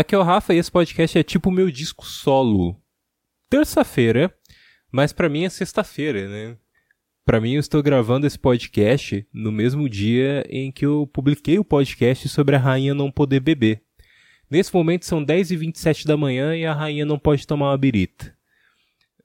Aqui é o Rafa e esse podcast é tipo o meu disco solo. Terça-feira, mas para mim é sexta-feira, né? Para mim eu estou gravando esse podcast no mesmo dia em que eu publiquei o podcast sobre a rainha não poder beber. Nesse momento são 10h27 da manhã e a rainha não pode tomar uma birita.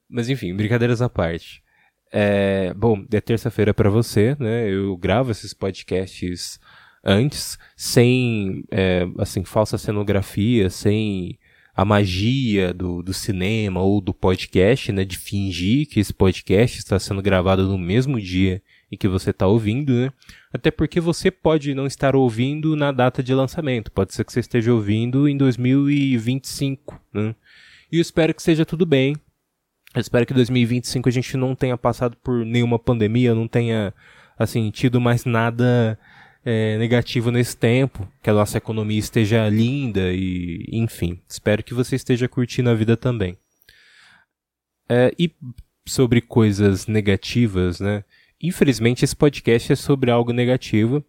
Mas enfim, brincadeiras à parte. É, bom, é terça-feira para você, né? Eu gravo esses podcasts antes, sem, é, assim, falsa cenografia, sem a magia do, do cinema ou do podcast, né? De fingir que esse podcast está sendo gravado no mesmo dia em que você está ouvindo, né? Até porque você pode não estar ouvindo na data de lançamento. Pode ser que você esteja ouvindo em 2025, né? E eu espero que seja tudo bem, eu espero que 2025 a gente não tenha passado por nenhuma pandemia, não tenha, assim, tido mais nada é, negativo nesse tempo, que a nossa economia esteja linda e, enfim, espero que você esteja curtindo a vida também. É, e sobre coisas negativas, né? Infelizmente esse podcast é sobre algo negativo,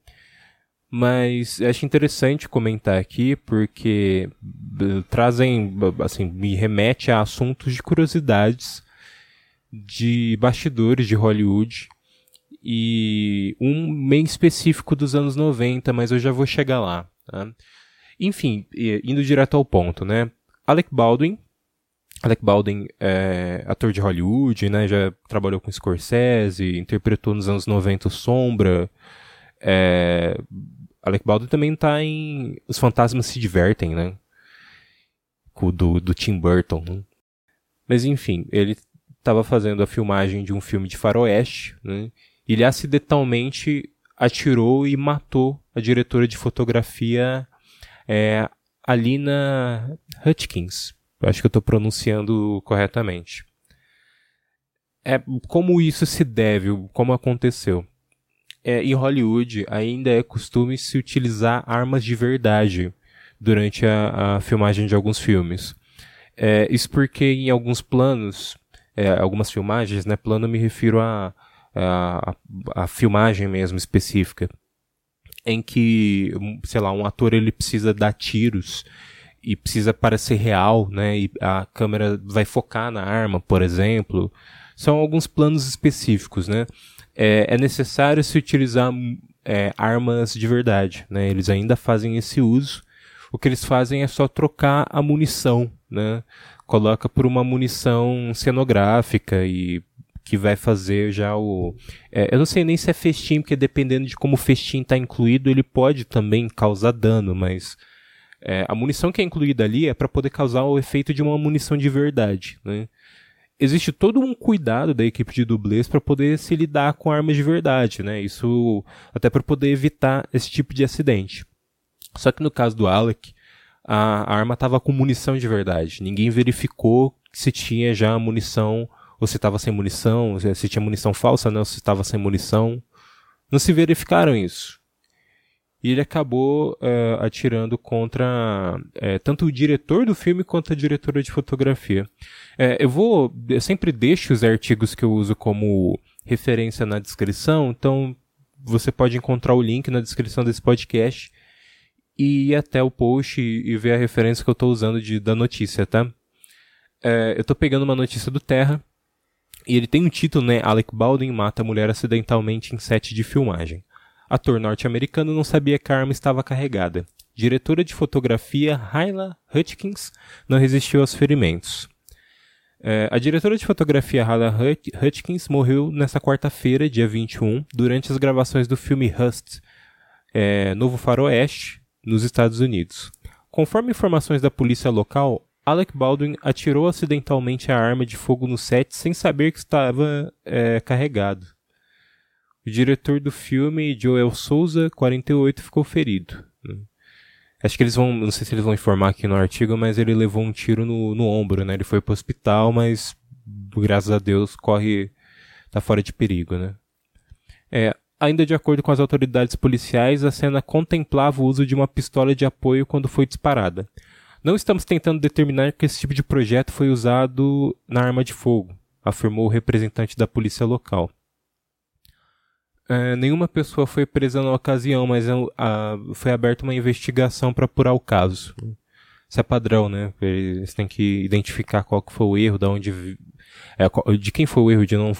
mas acho interessante comentar aqui porque trazem, assim, me remete a assuntos de curiosidades de bastidores de Hollywood e um bem específico dos anos 90, mas eu já vou chegar lá. Tá? Enfim, indo direto ao ponto, né? Alec Baldwin, Alec Baldwin é ator de Hollywood, né? Já trabalhou com Scorsese, interpretou nos anos 90 Sombra, é, Alec Baldwin também tá em Os Fantasmas Se Divertem, né? Do, do Tim Burton. Né? Mas enfim, ele estava fazendo a filmagem de um filme de faroeste, né? Ele acidentalmente atirou e matou a diretora de fotografia é, Alina Hutchins. Acho que eu estou pronunciando corretamente. É, como isso se deve, como aconteceu? é, em Hollywood ainda é costume se utilizar armas de verdade durante a, a filmagem de alguns filmes. É, isso porque em alguns planos, é, algumas filmagens, né, plano me refiro a, a, a, filmagem mesmo específica, em que, sei lá, um ator ele precisa dar tiros e precisa parecer real, né, e a câmera vai focar na arma, por exemplo. São alguns planos específicos, né é, é necessário se utilizar é, armas de verdade, né? Eles ainda fazem esse uso. O que eles fazem é só trocar a munição, né? Coloca por uma munição cenográfica e que vai fazer já o. É, eu não sei nem se é festim, porque dependendo de como o festim está incluído, ele pode também causar dano, mas é, a munição que é incluída ali é para poder causar o efeito de uma munição de verdade, né? existe todo um cuidado da equipe de dublês para poder se lidar com armas de verdade, né? Isso até para poder evitar esse tipo de acidente. Só que no caso do Alec, a arma estava com munição de verdade. Ninguém verificou se tinha já munição ou se estava sem munição, se tinha munição falsa, não, se estava sem munição. Não se verificaram isso e ele acabou uh, atirando contra uh, tanto o diretor do filme quanto a diretora de fotografia. Uh, eu vou, eu sempre deixo os artigos que eu uso como referência na descrição, então você pode encontrar o link na descrição desse podcast e ir até o post e, e ver a referência que eu estou usando de, da notícia, tá? eu estou pegando uma notícia do Terra e ele tem um título, né? Alec Baldwin mata a mulher acidentalmente em set de filmagem. Ator norte-americano não sabia que a arma estava carregada. Diretora de fotografia Hyla Hutchins não resistiu aos ferimentos. É, a diretora de fotografia Hyla Hutchins morreu nesta quarta-feira, dia 21, durante as gravações do filme Rust, é, Novo Faroeste, nos Estados Unidos. Conforme informações da polícia local, Alec Baldwin atirou acidentalmente a arma de fogo no set sem saber que estava é, carregado. O diretor do filme, Joel Souza, 48, ficou ferido. Né? Acho que eles vão, não sei se eles vão informar aqui no artigo, mas ele levou um tiro no, no ombro, né? Ele foi pro hospital, mas graças a Deus corre, tá fora de perigo, né? É, ainda de acordo com as autoridades policiais, a cena contemplava o uso de uma pistola de apoio quando foi disparada. Não estamos tentando determinar que esse tipo de projeto foi usado na arma de fogo, afirmou o representante da polícia local. É, nenhuma pessoa foi presa na ocasião, mas a, é a, foi aberta uma investigação para apurar o caso. isso é padrão, né? Eles têm que identificar qual que foi o erro, da onde é, de quem foi o erro de não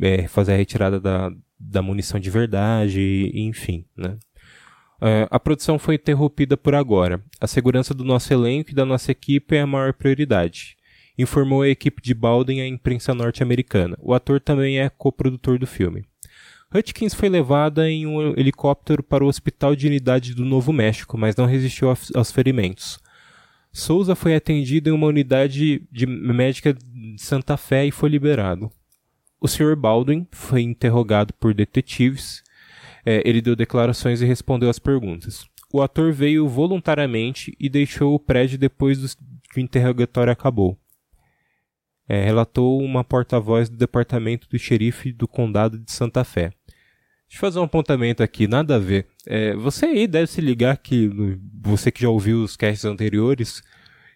é, fazer a retirada da, da munição de verdade, enfim, né? É, a produção foi interrompida por agora. A segurança do nosso elenco e da nossa equipe é a maior prioridade. Informou a equipe de Baldwin à imprensa norte-americana. O ator também é coprodutor do filme. Hutchins foi levada em um helicóptero para o Hospital de Unidade do Novo México, mas não resistiu aos ferimentos. Souza foi atendido em uma unidade de médica de Santa Fé e foi liberado. O Sr. Baldwin foi interrogado por detetives. É, ele deu declarações e respondeu às perguntas. O ator veio voluntariamente e deixou o prédio depois do, que o interrogatório acabou. É, relatou uma porta-voz do departamento do xerife do condado de Santa Fé. Deixa eu fazer um apontamento aqui, nada a ver. É, você aí deve se ligar que, você que já ouviu os casts anteriores,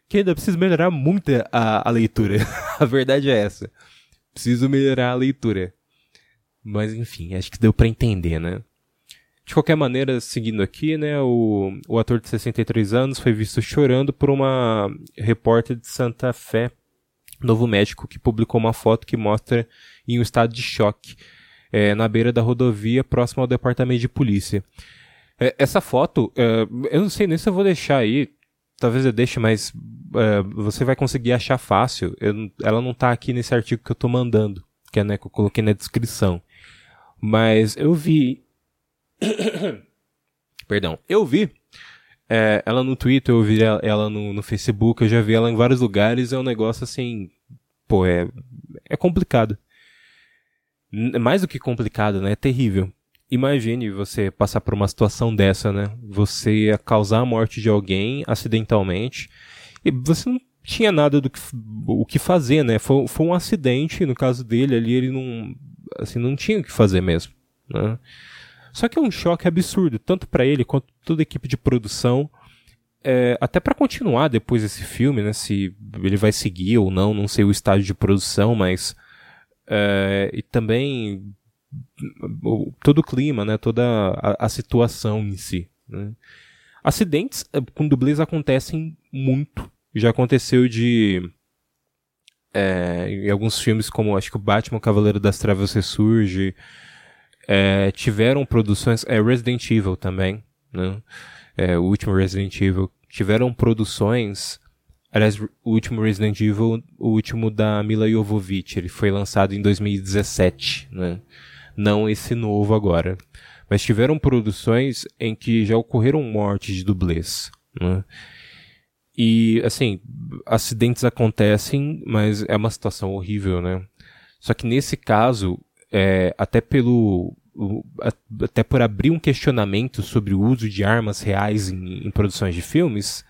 que ainda precisa melhorar muito a, a leitura. a verdade é essa. Preciso melhorar a leitura. Mas enfim, acho que deu para entender, né? De qualquer maneira, seguindo aqui, né, o, o ator de 63 anos foi visto chorando por uma repórter de Santa Fé, Novo México, que publicou uma foto que mostra em um estado de choque é, na beira da rodovia, próximo ao departamento de polícia. É, essa foto, é, eu não sei nem se eu vou deixar aí, talvez eu deixe, mas é, você vai conseguir achar fácil. Eu, ela não está aqui nesse artigo que eu estou mandando, que, é, né, que eu coloquei na descrição. Mas eu vi. Perdão, eu vi é, ela no Twitter, eu vi ela no, no, Facebook, eu já vi ela em vários lugares, é um negócio assim, pô, é, é complicado mais do que complicado, né? É terrível. Imagine você passar por uma situação dessa, né? Você causar a morte de alguém acidentalmente e você não tinha nada do que, o que fazer, né? Foi, foi um acidente, no caso dele ali, ele não, assim, não tinha o que fazer mesmo, né? Só que é um choque absurdo, tanto para ele quanto toda a equipe de produção. É, até para continuar depois desse filme, né? Se ele vai seguir ou não, não sei o estágio de produção, mas é, e também todo o clima, né, toda a, a situação em si. Né. Acidentes é, com dublês acontecem muito. Já aconteceu de. É, em alguns filmes, como acho que o Batman Cavaleiro das Trevas Ressurge, é, tiveram produções. É, Resident Evil também, né? É, o último Resident Evil. Tiveram produções Aliás, o último Resident Evil, o último da Mila Jovovich, ele foi lançado em 2017, né? Não esse novo agora. Mas tiveram produções em que já ocorreram mortes de dublês, né? E, assim, acidentes acontecem, mas é uma situação horrível, né? Só que nesse caso, é, até pelo até por abrir um questionamento sobre o uso de armas reais em, em produções de filmes,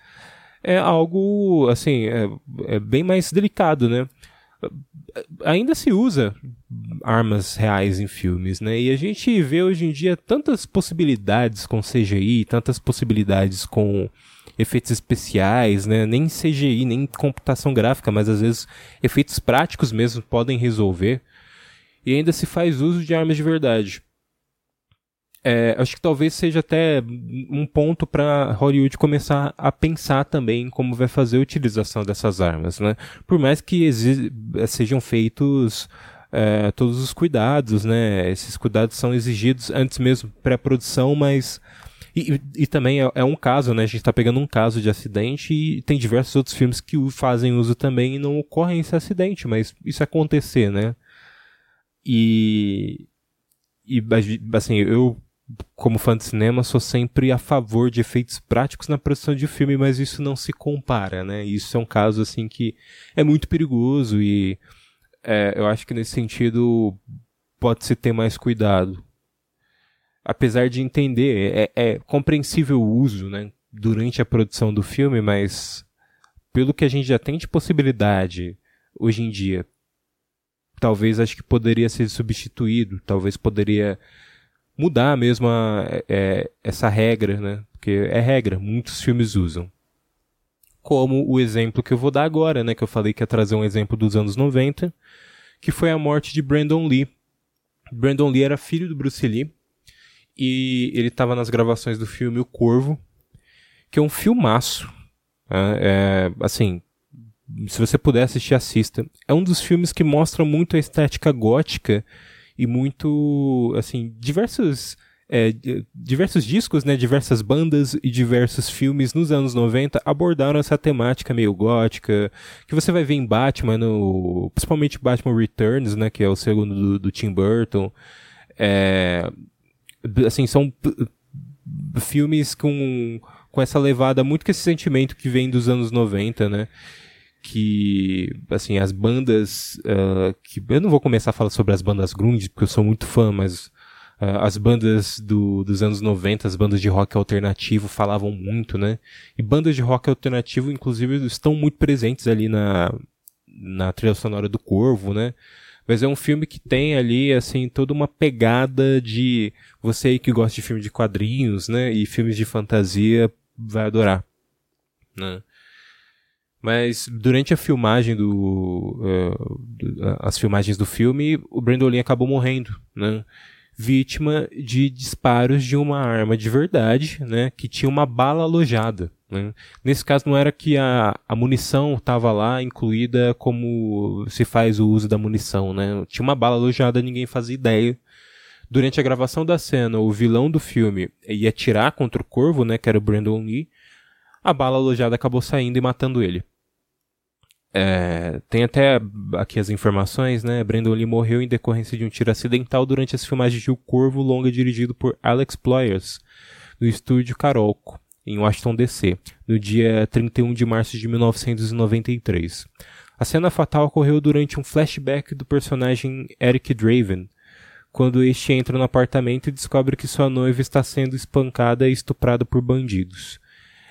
é algo, assim, é, é bem mais delicado, né? Ainda se usa armas reais em filmes, né? E a gente vê hoje em dia tantas possibilidades com CGI, tantas possibilidades com efeitos especiais, né? Nem CGI, nem computação gráfica, mas às vezes efeitos práticos mesmo podem resolver. E ainda se faz uso de armas de verdade. É, acho que talvez seja até um ponto para Hollywood começar a pensar também como vai fazer a utilização dessas armas, né? Por mais que sejam feitos é, todos os cuidados, né? Esses cuidados são exigidos antes mesmo pré-produção, mas e, e, também é, é, um caso, né? A gente está pegando um caso de acidente e tem diversos outros filmes que fazem uso também e não ocorre esse acidente, mas isso acontecer, né? E, e assim, eu como fã de cinema, sou sempre a favor de efeitos práticos na produção de filme, mas isso não se compara, né? Isso é um caso assim que é muito perigoso e é, eu acho que nesse sentido pode-se ter mais cuidado. Apesar de entender, é, é compreensível o uso, né? Durante a produção do filme, mas pelo que a gente já tem de possibilidade hoje em dia, talvez acho que poderia ser substituído, talvez poderia mudar mesmo a, é, essa regra, né? Porque é regra, muitos filmes usam. Como o exemplo que eu vou dar agora, né? Que eu falei que ia trazer um exemplo dos anos 90, que foi a morte de Brandon Lee. Brandon Lee era filho do Bruce Lee e ele estava nas gravações do filme O Corvo, que é um filmaço. É, é, assim, se você puder assistir, assista. É um dos filmes que mostra muito a estética gótica e muito, assim, diversos, é, diversos discos, né, diversas bandas e diversos filmes nos anos 90 abordaram essa temática meio gótica, que você vai ver em Batman, no, principalmente Batman Returns, né, que é o segundo do, do Tim Burton. É, assim, são filmes com, com essa levada, muito com esse sentimento que vem dos anos 90, né? Que assim as bandas uh, que eu não vou começar a falar sobre as bandas grunge porque eu sou muito fã mas uh, as bandas do, dos anos 90 as bandas de rock alternativo falavam muito né? E bandas de rock alternativo inclusive estão muito presentes ali na na trilha sonora do Corvo né? Mas é um filme que tem ali assim toda uma pegada de você aí que gosta de filme de quadrinhos né? E filmes de fantasia vai adorar né mas durante a filmagem do, uh, as filmagens do filme, o Brandon Lee acabou morrendo, né? Vítima de disparos de uma arma de verdade, né? Que tinha uma bala alojada. Né? Nesse caso não era que a, a munição estava lá incluída como se faz o uso da munição, né? Tinha uma bala alojada, ninguém fazia ideia. Durante a gravação da cena, o vilão do filme ia atirar contra o corvo, né? Que era o Brandon Lee. A bala alojada acabou saindo e matando ele. É, tem até aqui as informações, né? Brandon Lee morreu em decorrência de um tiro acidental durante as filmagens de O Corvo longa dirigido por Alex Ployers, no estúdio Carolco, em Washington DC, no dia 31 de março de 1993. A cena fatal ocorreu durante um flashback do personagem Eric Draven, quando este entra no apartamento e descobre que sua noiva está sendo espancada e estuprada por bandidos.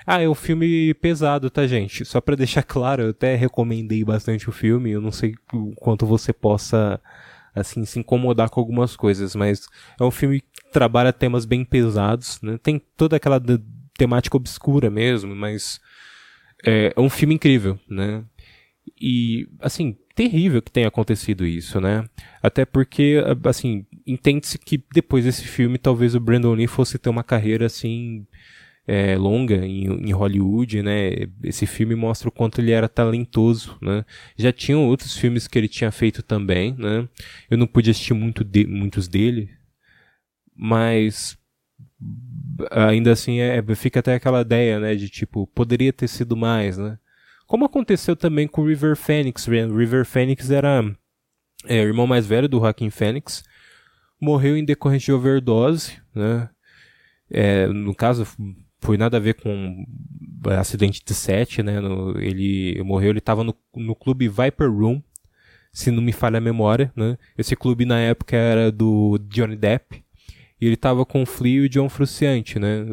Ah, é um filme pesado, tá, gente? Só para deixar claro, eu até recomendei bastante o filme. Eu não sei o quanto você possa, assim, se incomodar com algumas coisas, mas é um filme que trabalha temas bem pesados, né? Tem toda aquela temática obscura mesmo, mas é, é um filme incrível, né? E, assim, terrível que tenha acontecido isso, né? Até porque, assim, entende-se que depois desse filme, talvez o Brandon Lee fosse ter uma carreira, assim, é, longa em, em, Hollywood, né? Esse filme mostra o quanto ele era talentoso, né? Já tinham outros filmes que ele tinha feito também, né? Eu não pude assistir muito de, muitos dele, mas ainda assim é, fica até aquela ideia, né? De tipo, poderia ter sido mais, né? Como aconteceu também com River Phoenix. Né? River Phoenix era é, o irmão mais velho do Joaquin Phoenix. Morreu em decorrência de overdose, né? É, no caso, foi nada a ver com acidente de set, né? No, ele morreu, ele estava no, no clube Viper Room, se não me falha a memória, né? Esse clube na época era do Johnny Depp. E ele estava com o Flea e o John Frusciante, né?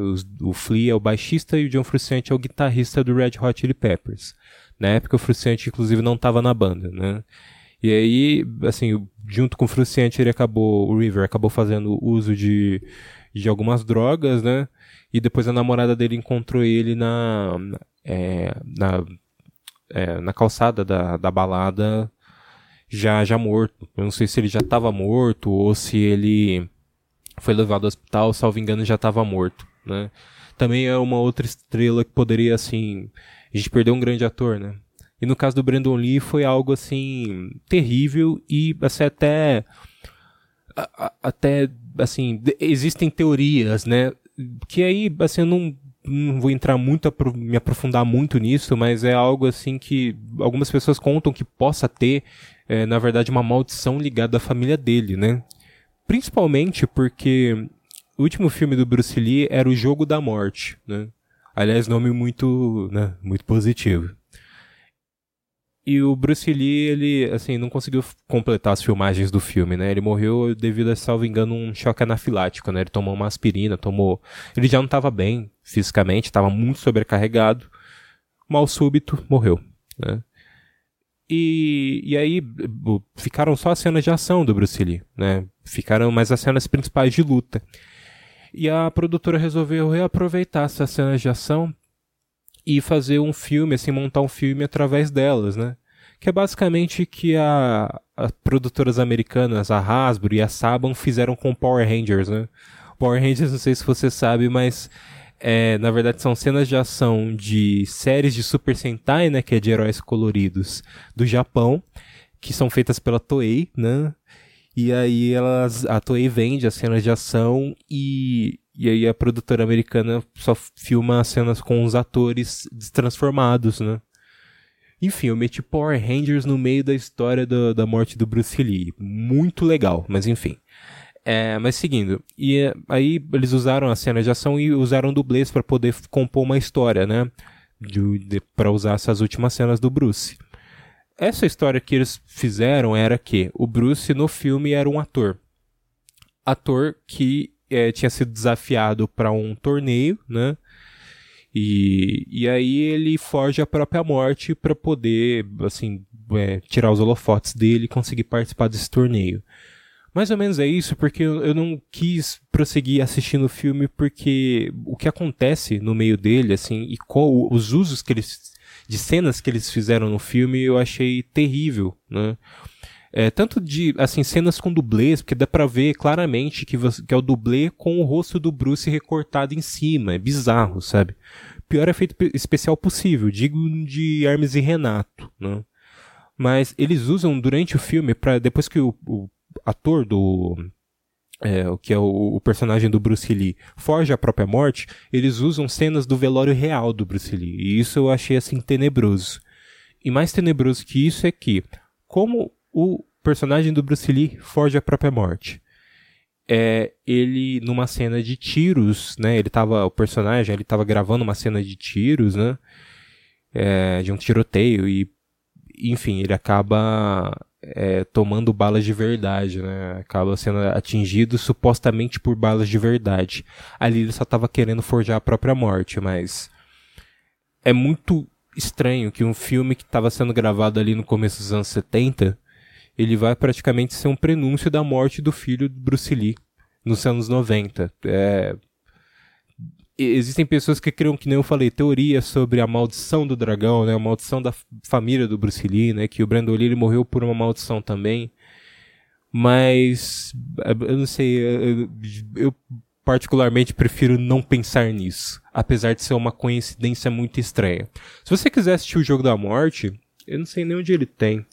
O Flea é o baixista e o John Frusciante é o guitarrista do Red Hot Chili Peppers. Na época o Frusciante inclusive não estava na banda, né? E aí, assim, junto com o Frusciante ele acabou, o River acabou fazendo uso de, de algumas drogas, né? E depois a namorada dele encontrou ele na, é, na, é, na calçada da, da balada já, já morto. Eu não sei se ele já estava morto ou se ele foi levado ao hospital, salvo engano, já estava morto, né? Também é uma outra estrela que poderia, assim... A gente perdeu um grande ator, né? E no caso do Brandon Lee foi algo, assim, terrível e, assim, até... Até, assim, existem teorias, né? que aí, assim, eu não, não vou entrar muito, me aprofundar muito nisso, mas é algo assim que algumas pessoas contam que possa ter, é, na verdade, uma maldição ligada à família dele, né? Principalmente porque o último filme do Bruce Lee era O Jogo da Morte, né? Aliás, nome muito, né, muito positivo. E o Bruce Lee, ele, assim, não conseguiu completar as filmagens do filme, né? Ele morreu devido a, salvo engano, um choque anafilático, né? Ele tomou uma aspirina, tomou... Ele já não estava bem fisicamente, estava muito sobrecarregado. Mal súbito, morreu, né? E, e aí ficaram só as cenas de ação do Bruce Lee, né? Ficaram mais as cenas principais de luta. E a produtora resolveu reaproveitar essas cenas de ação e fazer um filme, assim, montar um filme através delas, né? Que é basicamente que a, as produtoras americanas, a Hasbro e a Saban fizeram com Power Rangers, né? Power Rangers, não sei se você sabe, mas é, na verdade, são cenas de ação de séries de Super Sentai, né? Que é de heróis coloridos do Japão, que são feitas pela Toei, né? E aí elas, a Toei vende as cenas de ação e, e aí a produtora americana só filma as cenas com os atores transformados, né? Enfim, eu meti Power Rangers no meio da história do, da morte do Bruce Lee. Muito legal, mas enfim. É, mas seguindo, e é, aí eles usaram a cena de ação e usaram dublês para poder compor uma história, né? De, de para usar essas últimas cenas do Bruce. Essa história que eles fizeram era que o Bruce no filme era um ator. Ator que é, tinha sido desafiado para um torneio, né? E, e aí ele foge a própria morte para poder, assim, é, tirar os holofotes dele e conseguir participar desse torneio. Mais ou menos é isso, porque eu não quis prosseguir assistindo o filme porque o que acontece no meio dele, assim, e qual, os usos que eles, de cenas que eles fizeram no filme, eu achei terrível, né? É, tanto de, assim, cenas com dublês, porque dá pra ver claramente que, você, que é o dublê com o rosto do Bruce recortado em cima, é bizarro, sabe? Pior efeito especial possível, digo de Hermes e Renato, né? Mas eles usam durante o filme, para depois que o, o ator do. É, que é o, o, personagem do Bruce Lee, foge à própria morte, eles usam cenas do velório real do Bruce Lee. E isso eu achei assim tenebroso. E mais tenebroso que isso é que, como o personagem do Bruce Lee foge à própria morte, é, ele numa cena de tiros, né? Ele tava, o personagem, ele tava gravando uma cena de tiros, né? É, de um tiroteio e, enfim, ele acaba é, tomando balas de verdade, né? Acaba sendo atingido supostamente por balas de verdade. Ali ele só estava querendo forjar a própria morte, mas é muito estranho que um filme que estava sendo gravado ali no começo dos anos 70, ele vai praticamente ser um prenúncio da morte do filho do Bruce Lee nos anos 90. É, existem pessoas que criam, que nem eu falei, teorias sobre a maldição do dragão, né? A maldição da família do Bruce Lee, né? Que o Brandon Lee morreu por uma maldição também. Mas, eu não sei, eu, eu particularmente prefiro não pensar nisso. Apesar de ser uma coincidência muito estranha. Se você quiser assistir o Jogo da Morte, eu não sei nem onde ele tem.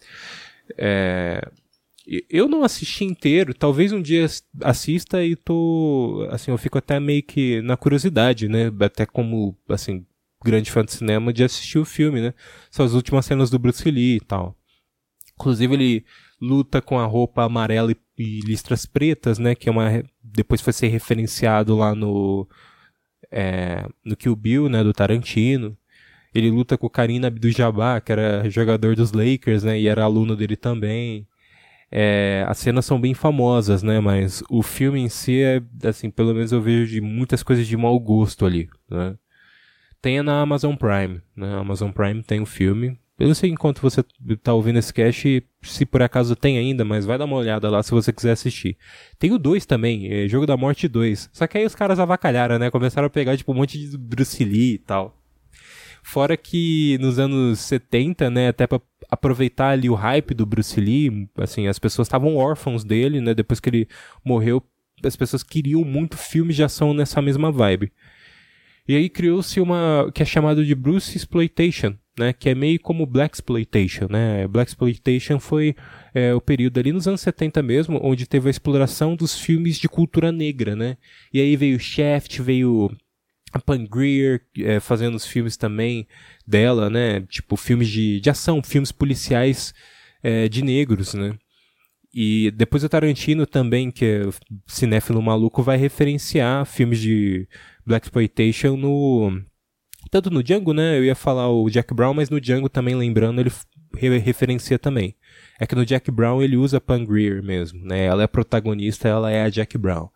É, eu não assisti inteiro, talvez um dia assista e tô, assim, eu fico até meio que na curiosidade, né, até como, assim, grande fã de cinema de assistir o filme, né, são as últimas cenas do Bruce Lee e tal. Inclusive ele luta com a roupa amarela e, e listras pretas, né, que é uma, depois foi ser referenciado lá no, é, no Kill Bill, né, do Tarantino. Ele luta com o Karim Abdul-Jabbar, que era jogador dos Lakers, né, e era aluno dele também. É, as cenas são bem famosas, né? Mas o filme em si é, assim, pelo menos eu vejo de muitas coisas de mau gosto ali, né? Tenha na Amazon Prime, né? Amazon Prime tem o filme. Eu não sei enquanto você tá ouvindo esse cast, se por acaso tem ainda, mas vai dar uma olhada lá se você quiser assistir. Tem o 2 também, é Jogo da Morte 2. Só que aí os caras avacalharam, né? Começaram a pegar, tipo, um monte de Bruce Lee e tal. Fora que nos anos 70, né, até pra aproveitar ali o hype do Bruce Lee, assim, as pessoas estavam órfãos dele, né, depois que ele morreu, as pessoas queriam muito filmes de ação nessa mesma vibe. E aí criou-se uma que é chamado de Bruce Exploitation, né, que é meio como Black Exploitation, né? Black Exploitation foi é, o período ali nos anos 70 mesmo, onde teve a exploração dos filmes de cultura negra, né? E aí veio Shaft, veio a Pangreer é, fazendo os filmes também dela, né? Tipo, filmes de, de ação, filmes policiais é, de negros, né? E depois o Tarantino também, que é cinéfilo maluco, vai referenciar filmes de Black Exploitation no... Tanto no Django, né? Eu ia falar o Jack Brown, mas no Django também, lembrando, ele referencia também. É que no Jack Brown ele usa Pangreer mesmo, né? Ela é a protagonista, ela é a Jack Brown.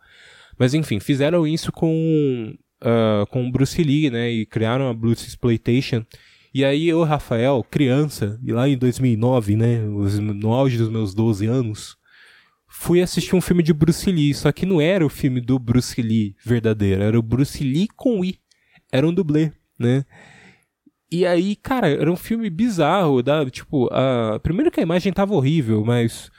Mas enfim, fizeram isso com uh, com o Bruce Lee, né? E criaram a Blues Exploitation. E aí eu, Rafael, criança, e lá em 2009, né? No auge dos meus 12 anos, fui assistir um filme de Bruce Lee. Só que não era o filme do Bruce Lee verdadeiro, era o Bruce Lee com I. Era um dublê, né? E aí, cara, era um filme bizarro, da, tipo, a... primeiro que a imagem tava horrível, mas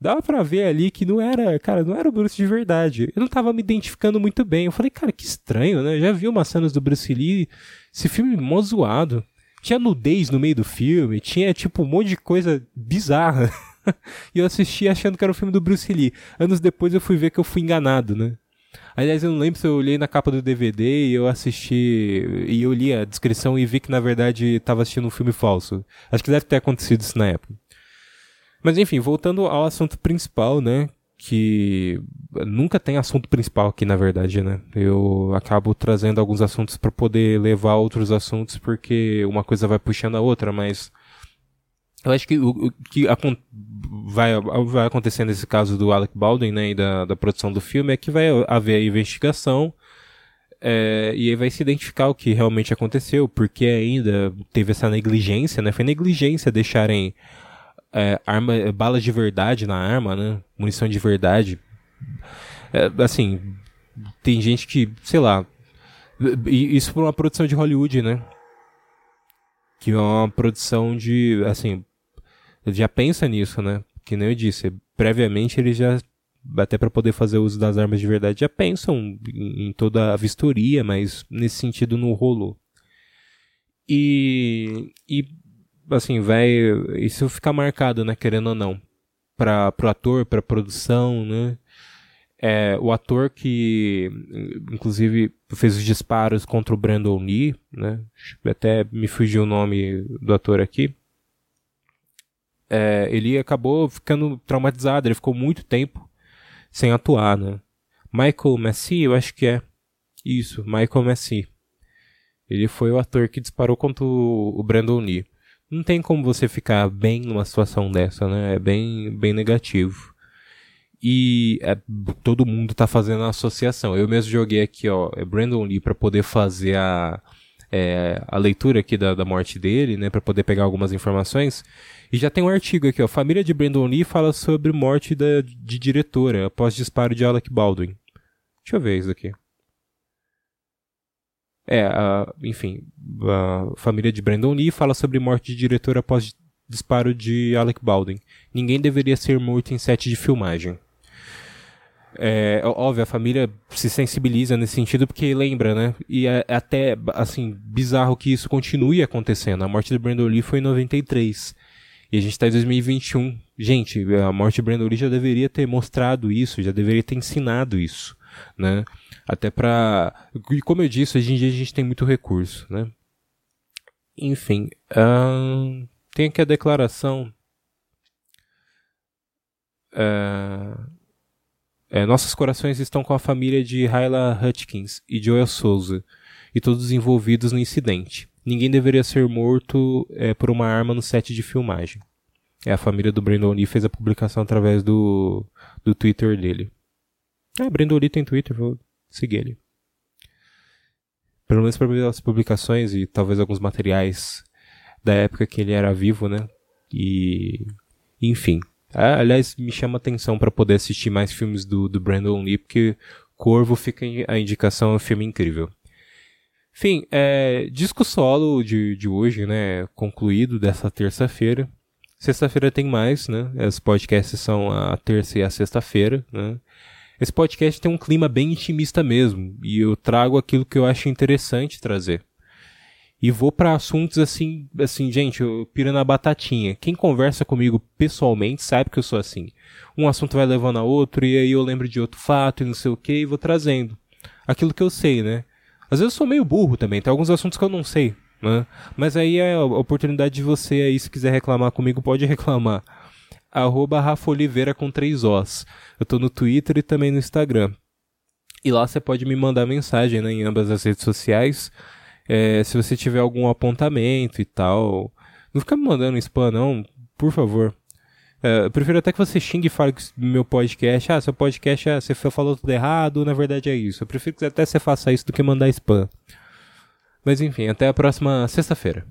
dava pra ver ali que não era, cara, não era o Bruce de verdade. Eu não tava me identificando muito bem. Eu falei, cara, que estranho, né? Eu já vi umas cenas do Bruce Lee, esse filme mó zoado. Tinha nudez no meio do filme, tinha tipo um monte de coisa bizarra. e eu assisti achando que era o filme do Bruce Lee. Anos depois eu fui ver que eu fui enganado, né? Aliás, eu não lembro se eu olhei na capa do DVD e eu assisti. E eu li a descrição e vi que na verdade estava assistindo um filme falso. Acho que deve ter acontecido isso na época. Mas enfim, voltando ao assunto principal, né? Que nunca tem assunto principal aqui, na verdade, né? Eu acabo trazendo alguns assuntos para poder levar outros assuntos, porque uma coisa vai puxando a outra, mas eu acho que o, o que vai, vai acontecer nesse caso do Alec Baldwin, né, e da, da produção do filme, é que vai haver a investigação, é, e aí vai se identificar o que realmente aconteceu, porque ainda teve essa negligência, né? Foi negligência deixarem é, arma, é, balas de verdade na arma, né? Munição de verdade. É, assim, tem gente que, sei lá, isso por uma produção de Hollywood, né? Que é uma produção de, assim, já pensa nisso, né? Que nem eu disse, previamente eles já até para poder fazer uso das armas de verdade já pensam em, toda a vistoria, mas nesse sentido não rolou. E, e assim, vai. Isso fica marcado, né? Querendo ou não. Para pro ator, pra produção, né? É, o ator que, inclusive, fez os disparos contra o Brandon Lee, né? Até me fugiu o nome do ator aqui. É, ele acabou ficando traumatizado, ele ficou muito tempo sem atuar, né? Michael Messi, eu acho que é. Isso, Michael Messi. Ele foi o ator que disparou contra o Brandon Lee não tem como você ficar bem numa situação dessa, né? É bem, bem negativo. E é, todo mundo tá fazendo a associação. Eu mesmo joguei aqui, ó, é Brandon Lee para poder fazer a, é, a leitura aqui da, da morte dele, né? para poder pegar algumas informações. E já tem um artigo aqui, ó. Família de Brandon Lee fala sobre morte da, de diretora após disparo de Alec Baldwin. Deixa eu ver isso aqui. É, a, enfim, a família de Brandon Lee fala sobre morte de diretor após disparo de Alec Baldwin. Ninguém deveria ser morto em set de filmagem. É, óbvio, a família se sensibiliza nesse sentido porque lembra, né? E é, é até, assim, bizarro que isso continue acontecendo. A morte de Brandon Lee foi em 93. E a gente está em 2021. Gente, a morte de Brandon Lee já deveria ter mostrado isso, já deveria ter ensinado isso, né? Até para E como eu disse, hoje em dia a gente tem muito recurso, né? Enfim. Tem aqui a declaração. Uh, é, nossos corações estão com a família de Hyla Hutchins e Joel Souza e todos os envolvidos no incidente. Ninguém deveria ser morto é, por uma arma no set de filmagem. É, a família do Brandon Lee fez a publicação através do, do Twitter dele. Ah, Brandon Lee tem Twitter, vou seguir ele. Pelo menos para as publicações e talvez alguns materiais da época que ele era vivo, né? E. Enfim. Ah, aliás, me chama atenção para poder assistir mais filmes do, do Brandon Lee, porque Corvo fica a indicação, é um filme incrível. Enfim, é, disco solo de, de hoje, né? Concluído dessa terça-feira. Sexta-feira tem mais, né? Os podcasts são a terça e a sexta-feira, né? Esse podcast tem um clima bem intimista mesmo, e eu trago aquilo que eu acho interessante trazer. E vou para assuntos assim, assim, gente, eu piro na batatinha. Quem conversa comigo pessoalmente sabe que eu sou assim. Um assunto vai levando a outro, e aí eu lembro de outro fato e não sei o que, e vou trazendo. Aquilo que eu sei, né? Às vezes eu sou meio burro também, tem alguns assuntos que eu não sei, né? Mas aí é a oportunidade de você aí, se quiser reclamar comigo, pode reclamar arroba Rafa Oliveira com três Os. Eu tô no Twitter e também no Instagram. E lá você pode me mandar mensagem né, em ambas as redes sociais. É, se você tiver algum apontamento e tal. Não fica me mandando spam, não, por favor. É, eu prefiro até que você xingue e fale que meu podcast, ah, seu podcast, ah, você falou tudo errado, na verdade é isso. Eu prefiro que até você faça isso do que mandar spam. Mas enfim, até a próxima sexta-feira.